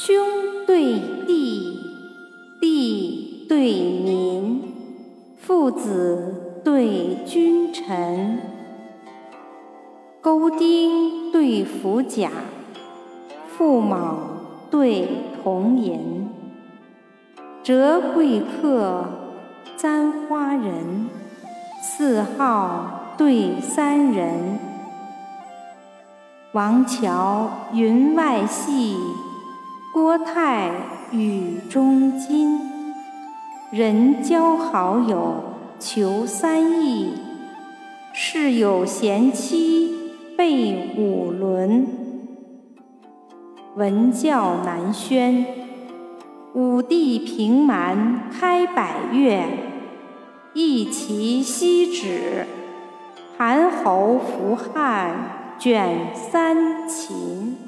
兄对弟，弟对民，父子对君臣，勾丁对辅甲，父卯对童寅，折桂客，簪花人，四号对三人。王乔云外戏，郭泰雨中金。人交好友求三义，事有贤妻备五伦。文教南宣，武帝平蛮开百越，一齐西止，韩侯服汉。卷三秦。